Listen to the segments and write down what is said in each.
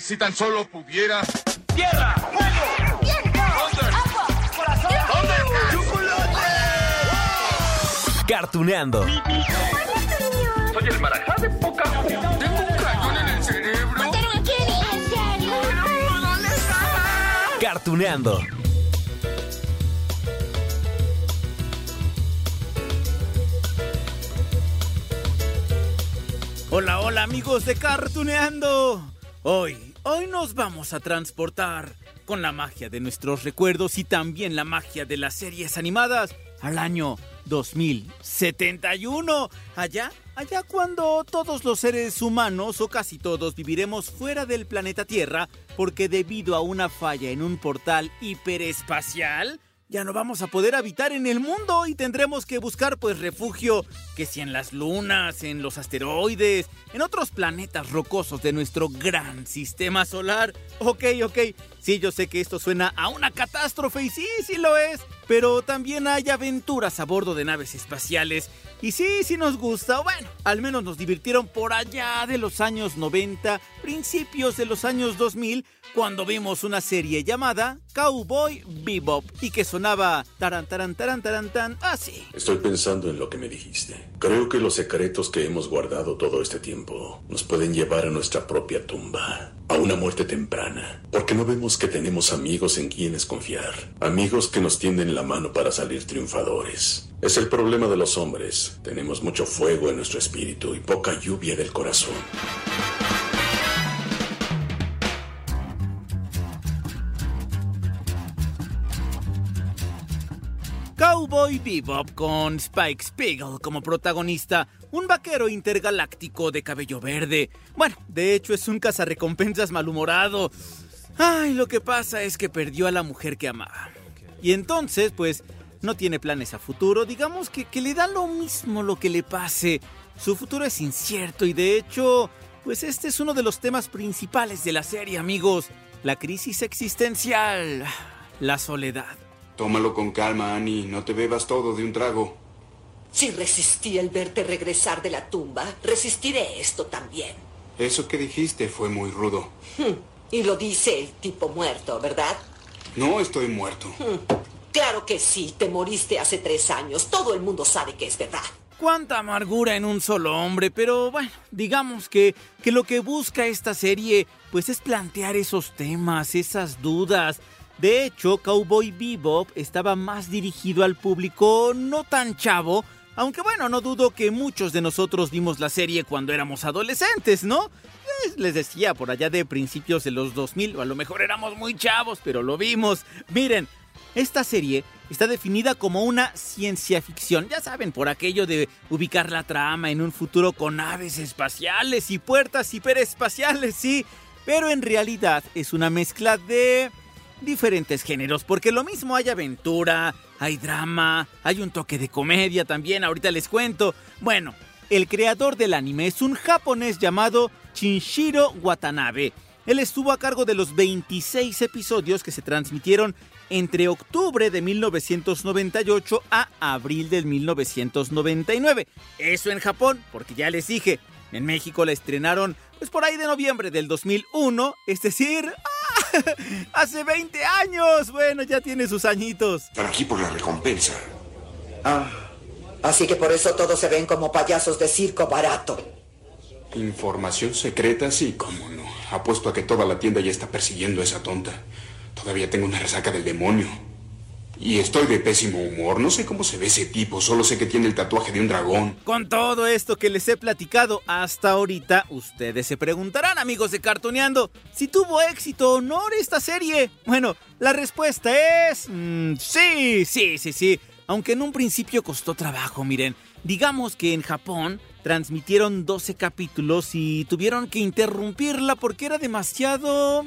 Si tan solo pudiera. ¡Tierra! ¡Fuego! ¡Viento! ¡Agua! ¡Corazón! ¡Chocolate! Cartuneando. Soy el marajá de poca Tengo un cañón en el cerebro. Cartuneando. Hola, hola amigos de Cartuneando. Hoy, hoy nos vamos a transportar con la magia de nuestros recuerdos y también la magia de las series animadas al año 2071. Allá, allá cuando todos los seres humanos o casi todos viviremos fuera del planeta Tierra porque debido a una falla en un portal hiperespacial, ya no vamos a poder habitar en el mundo y tendremos que buscar pues refugio, que si en las lunas, en los asteroides, en otros planetas rocosos de nuestro gran sistema solar. Ok, ok, sí, yo sé que esto suena a una catástrofe y sí, sí lo es, pero también hay aventuras a bordo de naves espaciales. Y sí, sí nos gusta, bueno, al menos nos divirtieron por allá de los años 90, principios de los años 2000, cuando vimos una serie llamada Cowboy Bebop y que sonaba taran taran taran taran tan así. Estoy pensando en lo que me dijiste. Creo que los secretos que hemos guardado todo este tiempo nos pueden llevar a nuestra propia tumba, a una muerte temprana, porque no vemos que tenemos amigos en quienes confiar, amigos que nos tienden la mano para salir triunfadores. Es el problema de los hombres. Tenemos mucho fuego en nuestro espíritu y poca lluvia del corazón. Cowboy Bebop con Spike Spiegel como protagonista, un vaquero intergaláctico de cabello verde. Bueno, de hecho es un cazarrecompensas malhumorado. Ay, lo que pasa es que perdió a la mujer que amaba. Y entonces, pues, no tiene planes a futuro. Digamos que, que le da lo mismo lo que le pase. Su futuro es incierto y de hecho, pues este es uno de los temas principales de la serie, amigos. La crisis existencial. La soledad. Tómalo con calma, Annie. No te bebas todo de un trago. Si resistí el verte regresar de la tumba, resistiré esto también. Eso que dijiste fue muy rudo. Hmm. Y lo dice el tipo muerto, ¿verdad? No estoy muerto. Claro que sí, te moriste hace tres años. Todo el mundo sabe que es verdad. Cuánta amargura en un solo hombre, pero bueno, digamos que, que lo que busca esta serie pues es plantear esos temas, esas dudas. De hecho, Cowboy Bebop estaba más dirigido al público no tan chavo, aunque bueno, no dudo que muchos de nosotros vimos la serie cuando éramos adolescentes, ¿no? Les decía por allá de principios de los 2000, o a lo mejor éramos muy chavos, pero lo vimos. Miren, esta serie está definida como una ciencia ficción, ya saben, por aquello de ubicar la trama en un futuro con naves espaciales y puertas hiperespaciales, sí, pero en realidad es una mezcla de diferentes géneros, porque lo mismo hay aventura, hay drama, hay un toque de comedia también, ahorita les cuento. Bueno, el creador del anime es un japonés llamado Shinshiro Watanabe. Él estuvo a cargo de los 26 episodios que se transmitieron entre octubre de 1998 a abril del 1999. Eso en Japón, porque ya les dije, en México la estrenaron pues por ahí de noviembre del 2001, es decir, ¡ah! hace 20 años. Bueno, ya tiene sus añitos. Están aquí por la recompensa. Ah, así que por eso todos se ven como payasos de circo barato. Información secreta, sí, cómo no. Apuesto a que toda la tienda ya está persiguiendo a esa tonta. Todavía tengo una resaca del demonio. Y estoy de pésimo humor. No sé cómo se ve ese tipo, solo sé que tiene el tatuaje de un dragón. Con todo esto que les he platicado hasta ahorita, ustedes se preguntarán, amigos de Cartoneando, si tuvo éxito o no esta serie. Bueno, la respuesta es... Mmm, sí, sí, sí, sí. Aunque en un principio costó trabajo, miren. Digamos que en Japón transmitieron 12 capítulos y tuvieron que interrumpirla porque era demasiado...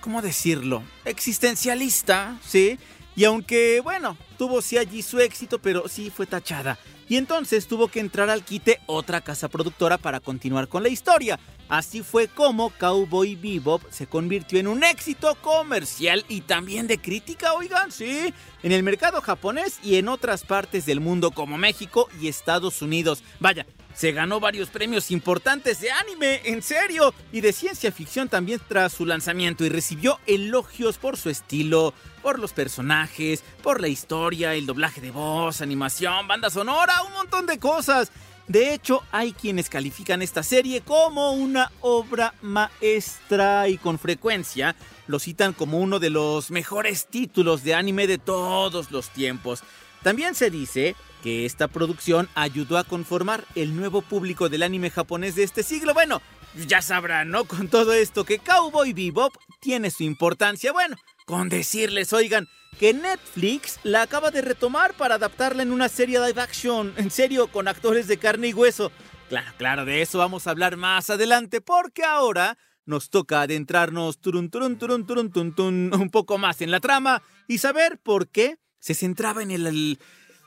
¿Cómo decirlo? Existencialista, ¿sí? Y aunque, bueno, tuvo sí allí su éxito, pero sí fue tachada. Y entonces tuvo que entrar al quite otra casa productora para continuar con la historia. Así fue como Cowboy Bebop se convirtió en un éxito comercial y también de crítica, oigan, sí, en el mercado japonés y en otras partes del mundo como México y Estados Unidos. Vaya, se ganó varios premios importantes de anime, en serio, y de ciencia ficción también tras su lanzamiento y recibió elogios por su estilo, por los personajes, por la historia, el doblaje de voz, animación, banda sonora, un montón de cosas. De hecho, hay quienes califican esta serie como una obra maestra y con frecuencia lo citan como uno de los mejores títulos de anime de todos los tiempos. También se dice que esta producción ayudó a conformar el nuevo público del anime japonés de este siglo. Bueno, ya sabrán, ¿no? Con todo esto que Cowboy Bebop tiene su importancia. Bueno, con decirles, oigan, que Netflix la acaba de retomar para adaptarla en una serie live action, en serio, con actores de carne y hueso. Claro, claro, de eso vamos a hablar más adelante, porque ahora nos toca adentrarnos turun, turun, turun, turun, un poco más en la trama y saber por qué se centraba en el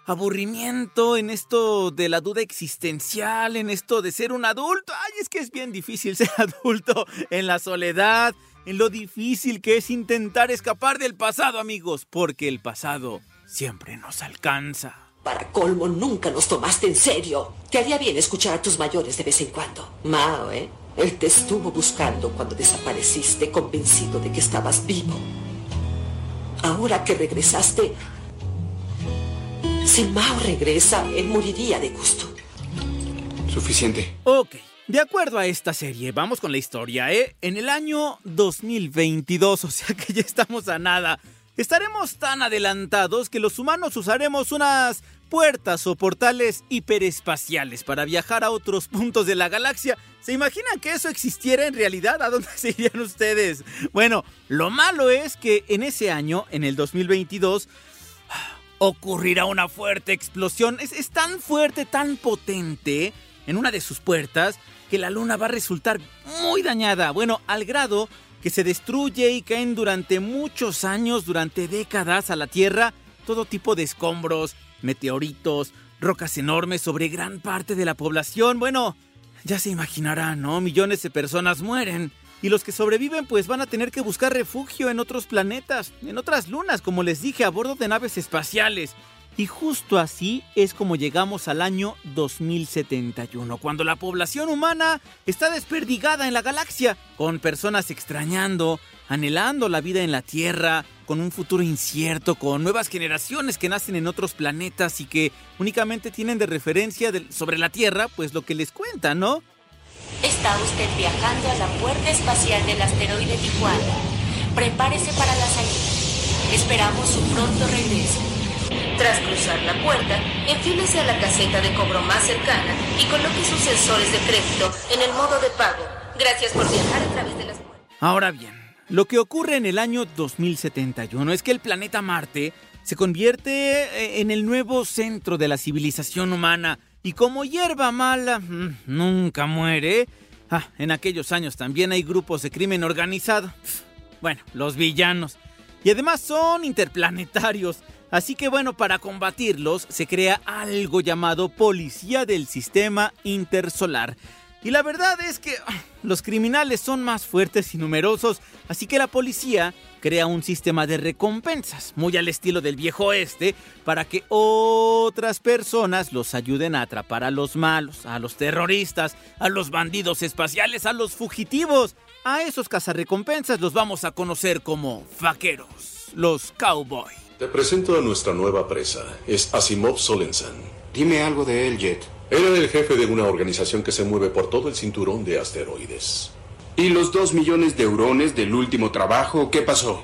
aburrimiento, en esto de la duda existencial, en esto de ser un adulto. Ay, es que es bien difícil ser adulto en la soledad, en lo difícil que es intentar escapar del pasado, amigos, porque el pasado siempre nos alcanza. Para colmo, nunca nos tomaste en serio. Te haría bien escuchar a tus mayores de vez en cuando. Mao, ¿eh? Él te estuvo buscando cuando desapareciste, convencido de que estabas vivo. Ahora que regresaste, si Mao regresa, él moriría de gusto. Suficiente. Ok, de acuerdo a esta serie, vamos con la historia, ¿eh? En el año 2022, o sea que ya estamos a nada, estaremos tan adelantados que los humanos usaremos unas puertas o portales hiperespaciales para viajar a otros puntos de la galaxia. ¿Se imaginan que eso existiera en realidad? ¿A dónde se irían ustedes? Bueno, lo malo es que en ese año, en el 2022, ocurrirá una fuerte explosión. Es, tan fuerte, tan potente en una de sus puertas que la luna va a resultar muy dañada. Bueno, al grado que se destruye y caen durante muchos años, durante décadas a la Tierra, todo tipo de escombros, meteoritos, rocas enormes sobre gran parte de la población. Bueno, ya se imaginarán, ¿no? Millones de personas mueren y los que sobreviven pues van a tener que buscar refugio en otros planetas, en otras lunas, como les dije, a bordo de naves espaciales. Y justo así es como llegamos al año 2071, cuando la población humana está desperdigada en la galaxia, con personas extrañando, anhelando la vida en la Tierra, con un futuro incierto, con nuevas generaciones que nacen en otros planetas y que únicamente tienen de referencia sobre la Tierra, pues lo que les cuentan, ¿no? Está usted viajando a la puerta espacial del asteroide Tijuana. Prepárese para la salida. Esperamos su pronto regreso. Tras cruzar la puerta, enfílese a la caseta de cobro más cercana y coloque sus sensores de crédito en el modo de pago. Gracias por viajar a través de las puertas. Ahora bien, lo que ocurre en el año 2071 es que el planeta Marte se convierte eh, en el nuevo centro de la civilización humana y como hierba mala mm, nunca muere, ah, en aquellos años también hay grupos de crimen organizado. Bueno, los villanos. Y además son interplanetarios. Así que bueno, para combatirlos se crea algo llamado Policía del Sistema Intersolar. Y la verdad es que ah, los criminales son más fuertes y numerosos, así que la policía crea un sistema de recompensas, muy al estilo del viejo oeste, para que otras personas los ayuden a atrapar a los malos, a los terroristas, a los bandidos espaciales, a los fugitivos. A esos cazarrecompensas los vamos a conocer como vaqueros, los cowboy. Te presento a nuestra nueva presa, es Asimov Solensan. Dime algo de él, Jet. Era el jefe de una organización que se mueve por todo el cinturón de asteroides. ¿Y los dos millones de eurones del último trabajo? ¿Qué pasó?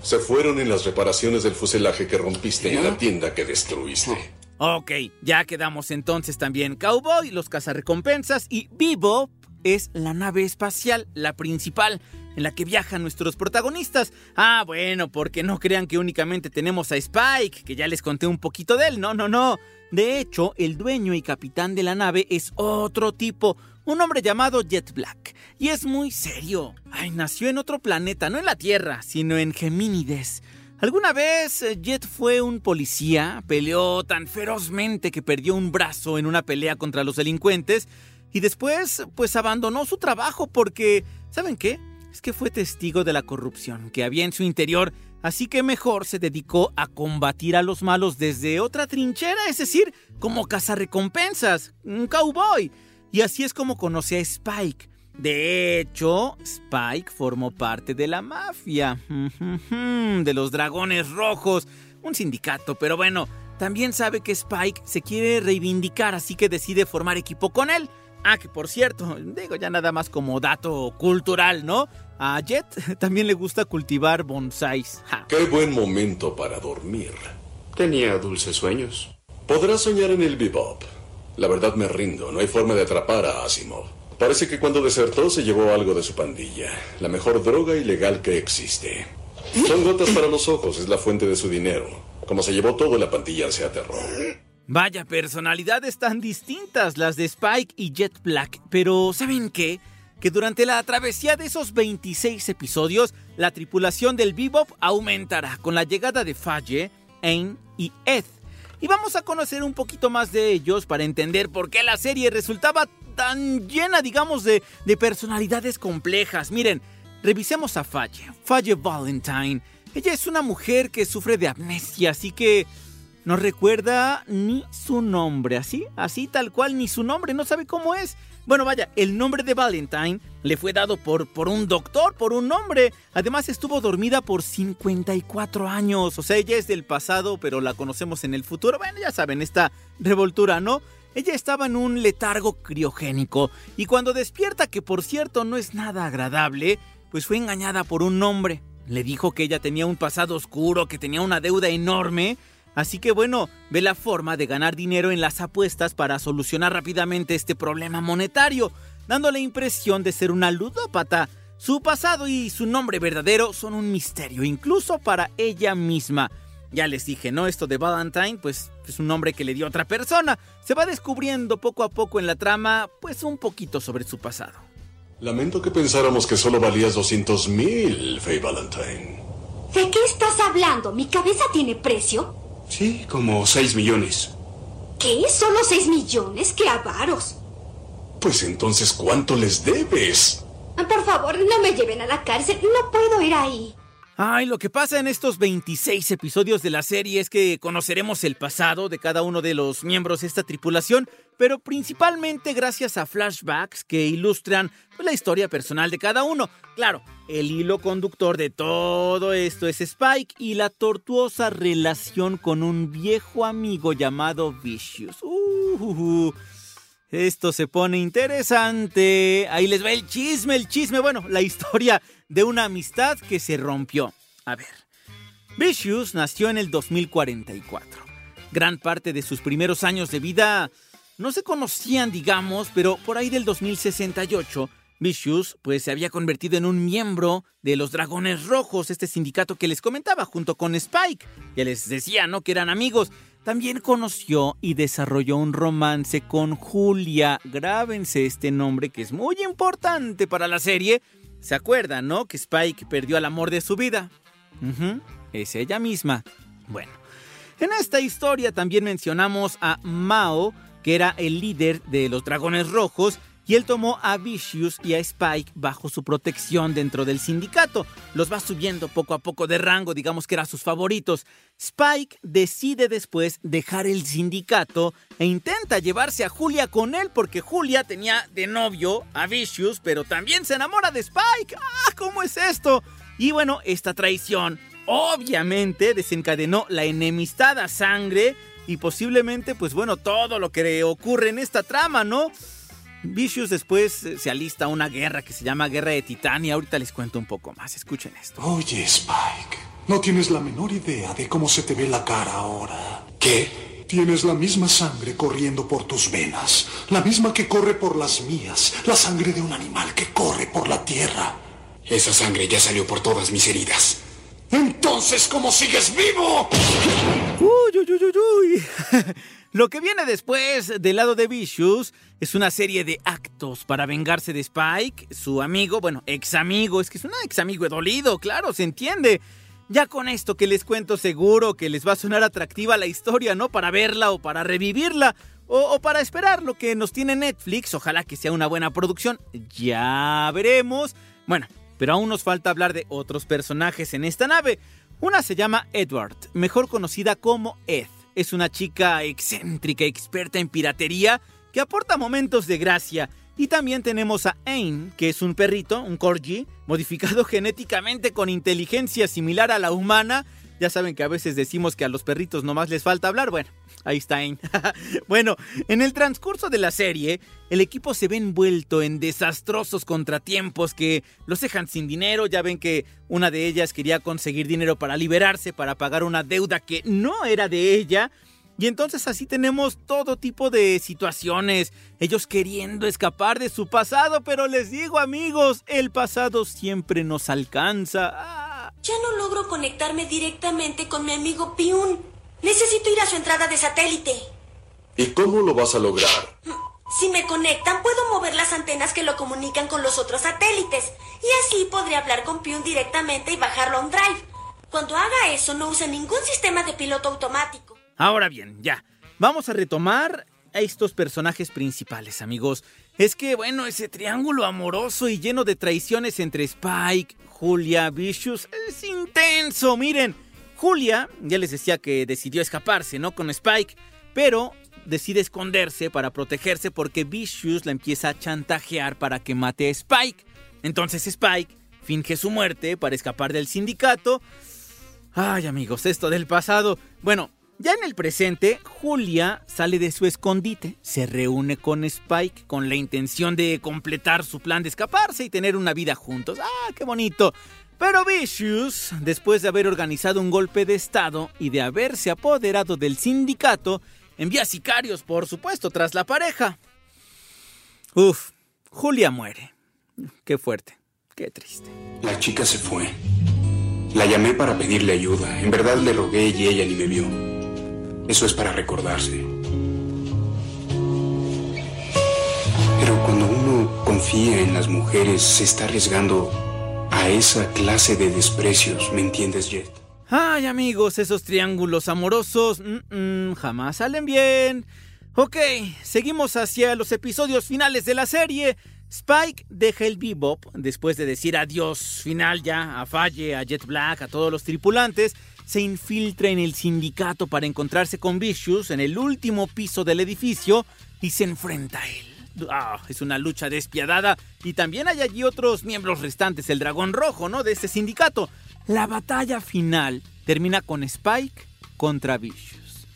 Se fueron en las reparaciones del fuselaje que rompiste en la tienda que destruiste. Ok, ya quedamos entonces también Cowboy, los cazarrecompensas y Vivo es la nave espacial, la principal. en la que viajan nuestros protagonistas. Ah, bueno, porque no crean que únicamente tenemos a Spike, que ya les conté un poquito de él. No, no, no. De hecho, el dueño y capitán de la nave es otro tipo, un hombre llamado Jet Black. Y es muy serio. Ay, nació en otro planeta, no en la Tierra, sino en Gemínides. Alguna vez eh, Jet fue un policía, peleó tan ferozmente que perdió un brazo en una pelea contra los delincuentes y después pues abandonó su trabajo porque, ¿saben qué? Es que fue testigo de la corrupción que había en su interior, así que mejor se dedicó a combatir a los malos desde otra trinchera, es decir, como cazarrecompensas, un cowboy. Y así es como conoce a Spike. De hecho, Spike formó parte de la mafia, de los dragones rojos, un sindicato, pero bueno, también sabe que Spike se quiere reivindicar, así que decide formar equipo con él. Ah, que por cierto, digo ya nada más como dato cultural, ¿no? A Jet también le gusta cultivar bonsáis. Qué buen momento para dormir. Tenía dulces sueños. Podrás soñar en el bebop. La verdad me rindo, no hay forma de atrapar a Asimov. Parece que cuando desertó se llevó algo de su pandilla, la mejor droga ilegal que existe. Son gotas para los ojos, es la fuente de su dinero. Como se llevó todo, la pandilla se aterró. Vaya personalidades tan distintas las de Spike y Jet Black, pero ¿saben qué? Que durante la travesía de esos 26 episodios, la tripulación del Bebop aumentará con la llegada de Faye, Ain y Ed. Y vamos a conocer un poquito más de ellos para entender por qué la serie resultaba tan llena, digamos, de, de personalidades complejas. Miren, revisemos a Faye, Faye Valentine. Ella es una mujer que sufre de amnesia, así que no recuerda ni su nombre, así, así tal cual, ni su nombre, no sabe cómo es. Bueno, vaya, el nombre de Valentine le fue dado por, por un doctor, por un hombre. Además estuvo dormida por 54 años. O sea, ella es del pasado, pero la conocemos en el futuro. Bueno, ya saben, esta revoltura, ¿no? Ella estaba en un letargo criogénico y cuando despierta, que por cierto no es nada agradable, pues fue engañada por un hombre. Le dijo que ella tenía un pasado oscuro, que tenía una deuda enorme Así que bueno, ve la forma de ganar dinero en las apuestas para solucionar rápidamente este problema monetario, dando la impresión de ser una ludópata. Su pasado y su nombre verdadero son un misterio, incluso para ella misma. Ya les dije, ¿no? Esto de Valentine, pues es un nombre que le dio otra persona. Se va descubriendo poco a poco en la trama, pues un poquito sobre su pasado. Lamento que pensáramos que solo valías 200 mil, Faye Valentine. ¿De qué estás hablando? ¿Mi cabeza tiene precio? Sí, como 6 millones. ¿Qué? ¿Solo 6 millones? ¡Qué avaros! Pues entonces, ¿cuánto les debes? Por favor, no me lleven a la cárcel. No puedo ir ahí. Ay, lo que pasa en estos 26 episodios de la serie es que conoceremos el pasado de cada uno de los miembros de esta tripulación, pero principalmente gracias a flashbacks que ilustran pues, la historia personal de cada uno. Claro, el hilo conductor de todo esto es Spike y la tortuosa relación con un viejo amigo llamado Vicious. Uh, esto se pone interesante. Ahí les va el chisme, el chisme. Bueno, la historia de una amistad que se rompió. A ver. Vicious nació en el 2044. Gran parte de sus primeros años de vida no se conocían, digamos, pero por ahí del 2068, Vicious pues se había convertido en un miembro de los Dragones Rojos, este sindicato que les comentaba junto con Spike. Ya les decía, ¿no? Que eran amigos. También conoció y desarrolló un romance con Julia. Grábense este nombre que es muy importante para la serie. ¿Se acuerdan, no? Que Spike perdió al amor de su vida. es ella misma. Bueno, en esta historia también mencionamos a Mao, que era el líder de los Dragones Rojos y él tomó a Vicious y a Spike bajo su protección dentro del sindicato. Los va subiendo poco a poco de rango, digamos que eran sus favoritos. Spike decide después dejar el sindicato e intenta llevarse a Julia con él porque Julia tenía de novio a Vicious, pero también se enamora de Spike. ¡Ah! ¿Cómo es esto? Y bueno, esta traición obviamente desencadenó la enemistad a sangre y posiblemente, pues bueno, todo lo que ocurre en esta trama, ¿no? Vicious después eh, se alista a una guerra que se llama Guerra de Titania. Ahorita les cuento un poco más. Escuchen esto. Oye, Spike, no tienes la menor idea de cómo se te ve la cara ahora. ¿Qué? Tienes la misma sangre corriendo por tus venas, la misma que corre por las mías, la sangre de un animal que corre por la tierra. Esa sangre ya salió por todas mis heridas. Entonces, ¿cómo sigues vivo? Uy, uy, uy, uy, Lo que viene después del lado de Vicious es una serie de actos para vengarse de Spike, su amigo, bueno, ex amigo, es que es un ex amigo dolido, claro, se entiende. Ya con esto que les cuento seguro que les va a sonar atractiva la historia, ¿no? Para verla o para revivirla. O, o, para esperar lo que nos tiene Netflix, ojalá que sea una buena producción, ya veremos. Bueno, pero aún nos falta hablar de otros personajes en esta nave. Una se llama Edward, mejor conocida como Ed. Es una chica excéntrica, experta en piratería, que aporta momentos de gracia. Y también tenemos a Ain, que es un perrito, un corgi, modificado genéticamente con inteligencia similar a la humana. Ya saben que a veces decimos que a los perritos nomás les falta hablar. Bueno, ahí está Ain. bueno, en el transcurso de la serie, el equipo se ve envuelto en desastrosos contratiempos que los dejan sin dinero. Ya ven que una de ellas quería conseguir dinero para liberarse, para pagar una deuda que no era de ella. Y entonces así tenemos todo tipo de situaciones, ellos queriendo escapar de su pasado, pero les digo amigos, el pasado siempre nos alcanza. Ah. Ya no logro conectarme directamente con mi amigo Piun. Necesito ir a su entrada de satélite. ¿Y cómo lo vas a lograr? Si me conectan, puedo mover las antenas que lo comunican con los otros satélites. Y así podré hablar con Piun directamente y bajarlo a un drive. Cuando haga eso, no use ningún sistema de piloto automático. Ahora bien, ya. Vamos a retomar a estos personajes principales, amigos. Es que, bueno, ese triángulo amoroso y lleno de traiciones entre Spike, Julia, Vicious es intenso. Miren, Julia, ya les decía que decidió escaparse, ¿no? Con Spike, pero decide esconderse para protegerse porque Vicious la empieza a chantajear para que mate a Spike. Entonces Spike finge su muerte para escapar del sindicato. Ay, amigos, esto del pasado. Bueno, ya en el presente, Julia sale de su escondite, se reúne con Spike con la intención de completar su plan de escaparse y tener una vida juntos. ¡Ah, qué bonito! Pero Vicious, después de haber organizado un golpe de estado y de haberse apoderado del sindicato, envía sicarios, por supuesto, tras la pareja. Uf, Julia muere. Qué fuerte, qué triste. La chica se fue. La llamé para pedirle ayuda. En verdad le rogué y ella ni me vio. Eso es para recordarse. Pero cuando uno confía en las mujeres, se está arriesgando a esa clase de desprecios, ¿me entiendes, Jet? Ay, amigos, esos triángulos amorosos mm, mm, jamás salen bien. Ok, seguimos hacia los episodios finales de la serie. Spike deja el bebop después de decir adiós final ya a Falle, a Jet Black, a todos los tripulantes. Se infiltra en el sindicato para encontrarse con Vicious en el último piso del edificio y se enfrenta a él. Ah, es una lucha despiadada y también hay allí otros miembros restantes, el dragón rojo, ¿no? De ese sindicato. La batalla final termina con Spike contra Vicious.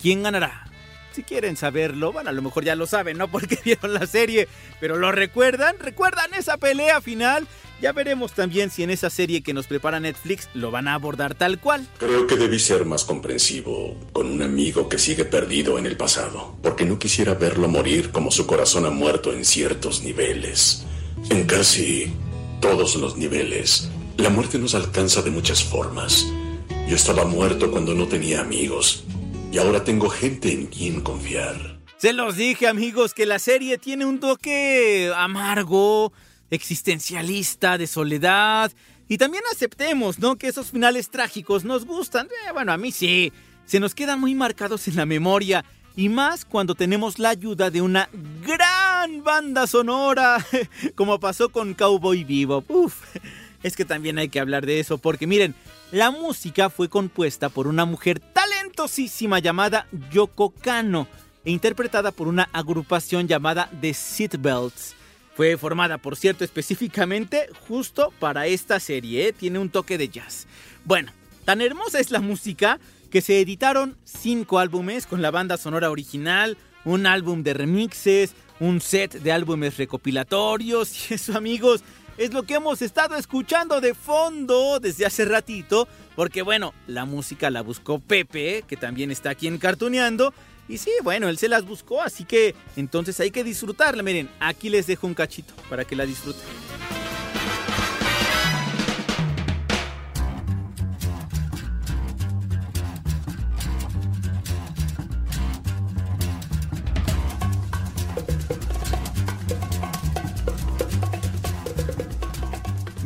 ¿Quién ganará? Si quieren saberlo, bueno, a lo mejor ya lo saben, ¿no? Porque vieron la serie, pero ¿lo recuerdan? ¿Recuerdan esa pelea final? Ya veremos también si en esa serie que nos prepara Netflix lo van a abordar tal cual. Creo que debí ser más comprensivo con un amigo que sigue perdido en el pasado, porque no quisiera verlo morir como su corazón ha muerto en ciertos niveles. En casi todos los niveles, la muerte nos alcanza de muchas formas. Yo estaba muerto cuando no tenía amigos, y ahora tengo gente en quien confiar. Se los dije amigos que la serie tiene un toque amargo, existencialista, de soledad. Y también aceptemos, ¿no? Que esos finales trágicos nos gustan. Eh, bueno, a mí sí. Se nos quedan muy marcados en la memoria. Y más cuando tenemos la ayuda de una gran banda sonora. Como pasó con Cowboy Vivo. Uf. Es que también hay que hablar de eso. Porque miren, la música fue compuesta por una mujer talentosísima llamada Yoko Kano. E interpretada por una agrupación llamada The Seatbelts. Fue formada, por cierto, específicamente justo para esta serie. ¿eh? Tiene un toque de jazz. Bueno, tan hermosa es la música que se editaron cinco álbumes con la banda sonora original, un álbum de remixes, un set de álbumes recopilatorios. Y eso, amigos, es lo que hemos estado escuchando de fondo desde hace ratito. Porque, bueno, la música la buscó Pepe, que también está aquí en Cartuneando. Y sí, bueno, él se las buscó, así que entonces hay que disfrutarla. Miren, aquí les dejo un cachito para que la disfruten.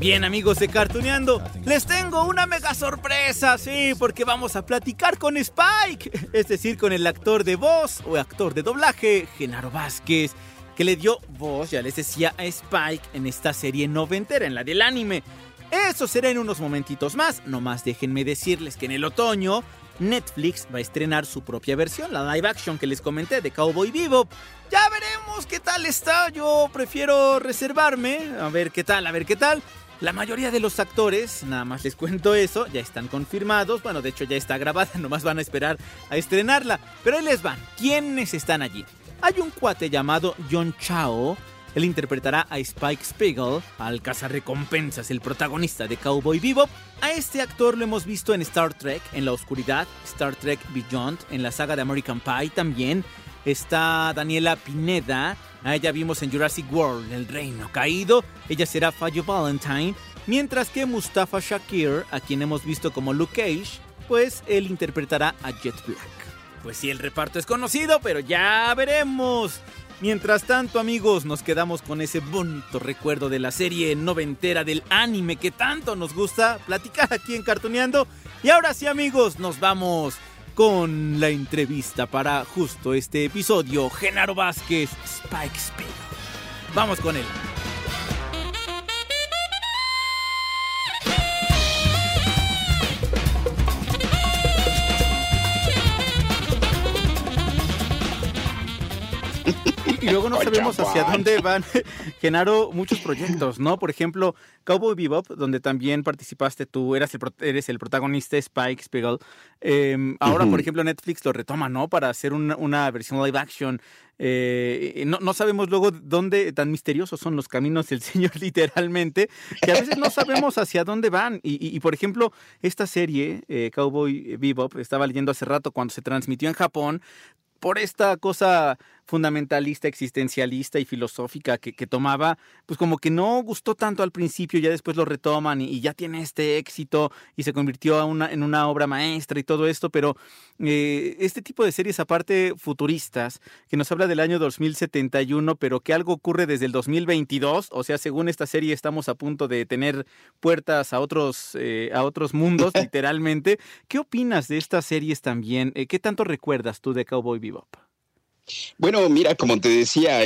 Bien amigos de Cartuneando, les tengo una mega sorpresa, sí, porque vamos a platicar con Spike, es decir, con el actor de voz o actor de doblaje, Genaro Vázquez, que le dio voz, ya les decía, a Spike en esta serie noventera, en la del anime. Eso será en unos momentitos más, nomás déjenme decirles que en el otoño Netflix va a estrenar su propia versión, la live action que les comenté de Cowboy Vivo. Ya veremos qué tal está, yo prefiero reservarme, a ver qué tal, a ver qué tal. La mayoría de los actores, nada más les cuento eso, ya están confirmados. Bueno, de hecho ya está grabada, nomás van a esperar a estrenarla. Pero ahí les van. ¿Quiénes están allí? Hay un cuate llamado John Chao. Él interpretará a Spike Spiegel, al cazarrecompensas, el protagonista de Cowboy Bebop. A este actor lo hemos visto en Star Trek, en la oscuridad, Star Trek Beyond, en la saga de American Pie también. Está Daniela Pineda, a ella vimos en Jurassic World, El Reino Caído. Ella será Fallo Valentine. Mientras que Mustafa Shakir, a quien hemos visto como Luke Cage, pues él interpretará a Jet Black. Pues sí, el reparto es conocido, pero ya veremos. Mientras tanto, amigos, nos quedamos con ese bonito recuerdo de la serie noventera del anime que tanto nos gusta platicar aquí en Cartoneando. Y ahora sí, amigos, nos vamos con la entrevista para justo este episodio. Genaro Vázquez, Spike Spiegel. Vamos con él. No sabemos hacia dónde van, Genaro, muchos proyectos, ¿no? Por ejemplo, Cowboy Bebop, donde también participaste tú, eras el, eres el protagonista Spike Spiegel. Em, ahora, por ejemplo, Netflix lo retoma, ¿no? Para hacer una, versión live action. Eh, no, sabemos luego dónde, tan misteriosos son los caminos del Señor, literalmente, que a veces no sabemos hacia dónde van. Y, por ejemplo, esta serie, eh, Cowboy Bebop, estaba leyendo hace rato cuando se transmitió en Japón, por esta cosa fundamentalista, existencialista y filosófica que, tomaba, pues como que no gustó tanto al principio, ya después lo retoman y, ya tiene este éxito y se convirtió en una obra maestra y todo esto, pero eh, este tipo de series aparte futuristas, que nos habla del año 2071, pero que algo ocurre desde el 2022, o sea, según esta serie estamos a punto de tener puertas a otros, eh, a otros mundos, literalmente. ¿Qué opinas de estas series también? Eh, ¿Qué tanto recuerdas tú de Cowboy Bebop? Bueno, mira, como te decía,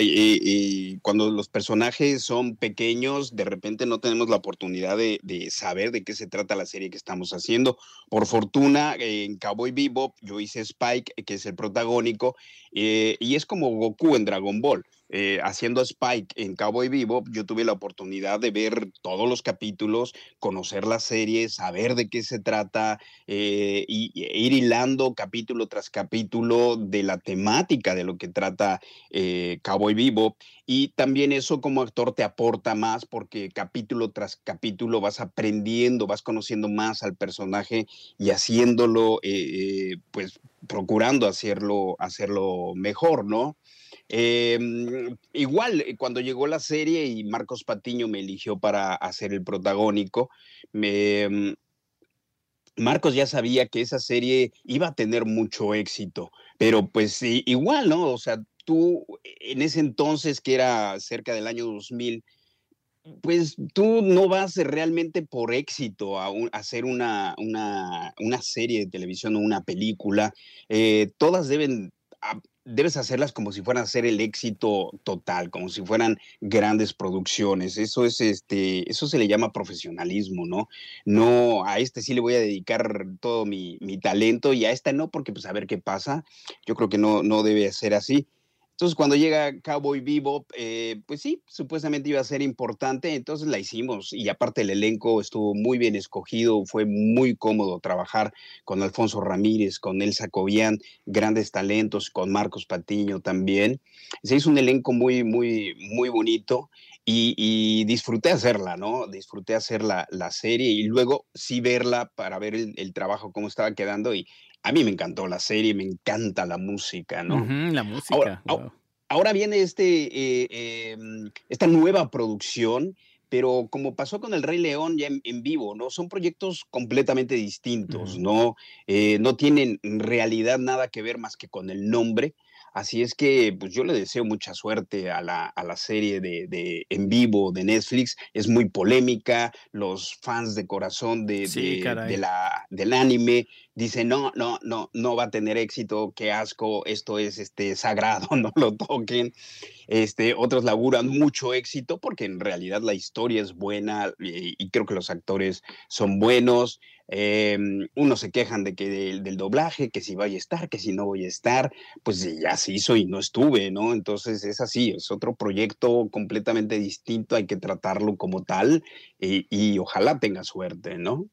cuando los personajes son pequeños, de repente no tenemos la oportunidad de, saber de qué se trata la serie que estamos haciendo. Por fortuna, en Cowboy Bebop yo hice Spike, que es el protagónico, eh, y es como Goku en Dragon Ball. Eh, haciendo Spike en Cowboy Vivo, yo tuve la oportunidad de ver todos los capítulos, conocer la serie, saber de qué se trata eh, y, e ir hilando capítulo tras capítulo de la temática de lo que trata eh, Cowboy Vivo. Y también eso como actor te aporta más porque capítulo tras capítulo vas aprendiendo, vas conociendo más al personaje y haciéndolo, pues procurando hacerlo, hacerlo mejor, ¿no? Em, igual, eh, cuando llegó la serie y Marcos Patiño me eligió para hacer el protagónico, em, Marcos ya sabía que esa serie iba a tener mucho éxito, pero pues igual, ¿no? O sea, tú en ese entonces, que era cerca del año 2000, pues tú no vas realmente por éxito a, hacer una, una, serie de televisión o una película. Eh, todas deben debes hacerlas como si fueran a ser el éxito total, como si fueran grandes producciones. Eso es este, eso se le llama profesionalismo, ¿no? No, a este sí le voy a dedicar todo mi, mi talento y a esta no, porque pues a ver qué pasa. Yo creo que no, no debe ser así. Entonces, cuando llega Cowboy Bebop, eh, pues sí, supuestamente iba a ser importante, entonces la hicimos. Y aparte el elenco estuvo muy bien escogido, fue muy cómodo trabajar con Alfonso Ramírez, con Elsa Cobian, grandes talentos, con Marcos Patiño también. Se hizo un elenco muy, muy, muy bonito y, disfruté hacerla, ¿no? Disfruté hacer la, serie y luego sí verla para ver el, el trabajo, cómo estaba quedando y, a mí me encantó la serie, me encanta la música, ¿no? la música. Ahora, viene este, eh, em, esta nueva producción, pero como pasó con El Rey León ya en, vivo, ¿no? Son proyectos completamente distintos, ¿no? Eh, no tienen en realidad nada que ver más que con el nombre. Así es que pues yo le deseo mucha suerte a la, a la serie de, de, en vivo de Netflix. Es muy polémica. Los fans de corazón de, de, la, del anime dicen, no, no, no, no va a tener éxito, qué asco, esto es este, sagrado, no lo toquen. Este, otros laburan mucho éxito porque en realidad la historia es buena y, y creo que los actores son buenos. Eh, unos se quejan de que del, doblaje, que si voy a estar, que si no voy a estar, pues ya se hizo y no estuve, ¿no? Entonces es así, es otro proyecto completamente distinto, hay que tratarlo como tal y, ojalá tenga suerte, ¿no?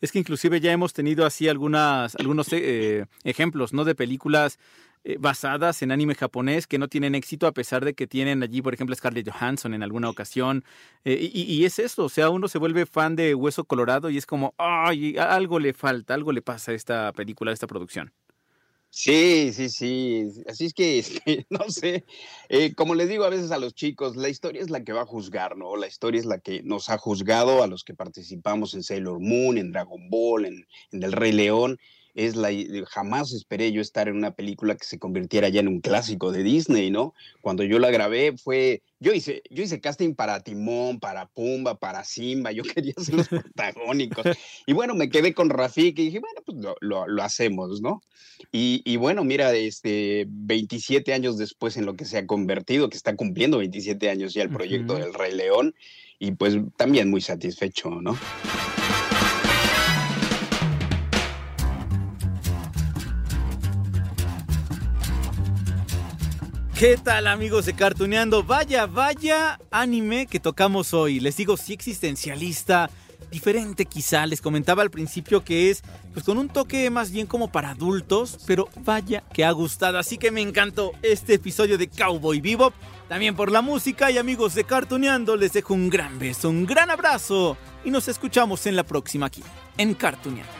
Es que inclusive ya hemos tenido así algunas, algunos eh, ejemplos, ¿no? De películas eh, basadas en anime japonés que no tienen éxito a pesar de que tienen allí, por ejemplo, Scarlett Johansson en alguna ocasión. Eh, y, es eso, o sea, uno se vuelve fan de Hueso Colorado y es como, ay, algo le falta, algo le pasa a esta película, a esta producción. Sí, sí, sí. Así es que, este, no sé, eh, como les digo a veces a los chicos, la historia es la que va a juzgar, ¿no? La historia es la que nos ha juzgado a los que participamos en Sailor Moon, en Dragon Ball, en, en El Rey León es la, jamás esperé yo estar en una película que se convirtiera ya en un clásico de Disney, ¿no? Cuando yo la grabé fue, yo hice, yo hice casting para Timón, para Pumba, para Simba, yo quería ser los protagónicos. Y bueno, me quedé con Rafik y dije, bueno, pues lo, lo, hacemos, ¿no? Y, y, bueno, mira, este, 27 años después en lo que se ha convertido, que está cumpliendo 27 años ya el proyecto del Rey León, y pues también muy satisfecho, ¿no? ¿Qué tal amigos de Cartuneando? Vaya, vaya anime que tocamos hoy. Les digo, sí existencialista, diferente quizá. Les comentaba al principio que es pues con un toque más bien como para adultos, pero vaya que ha gustado. Así que me encantó este episodio de Cowboy Bebop. También por la música y amigos de Cartuneando les dejo un gran beso, un gran abrazo y nos escuchamos en la próxima aquí, en Cartuneando.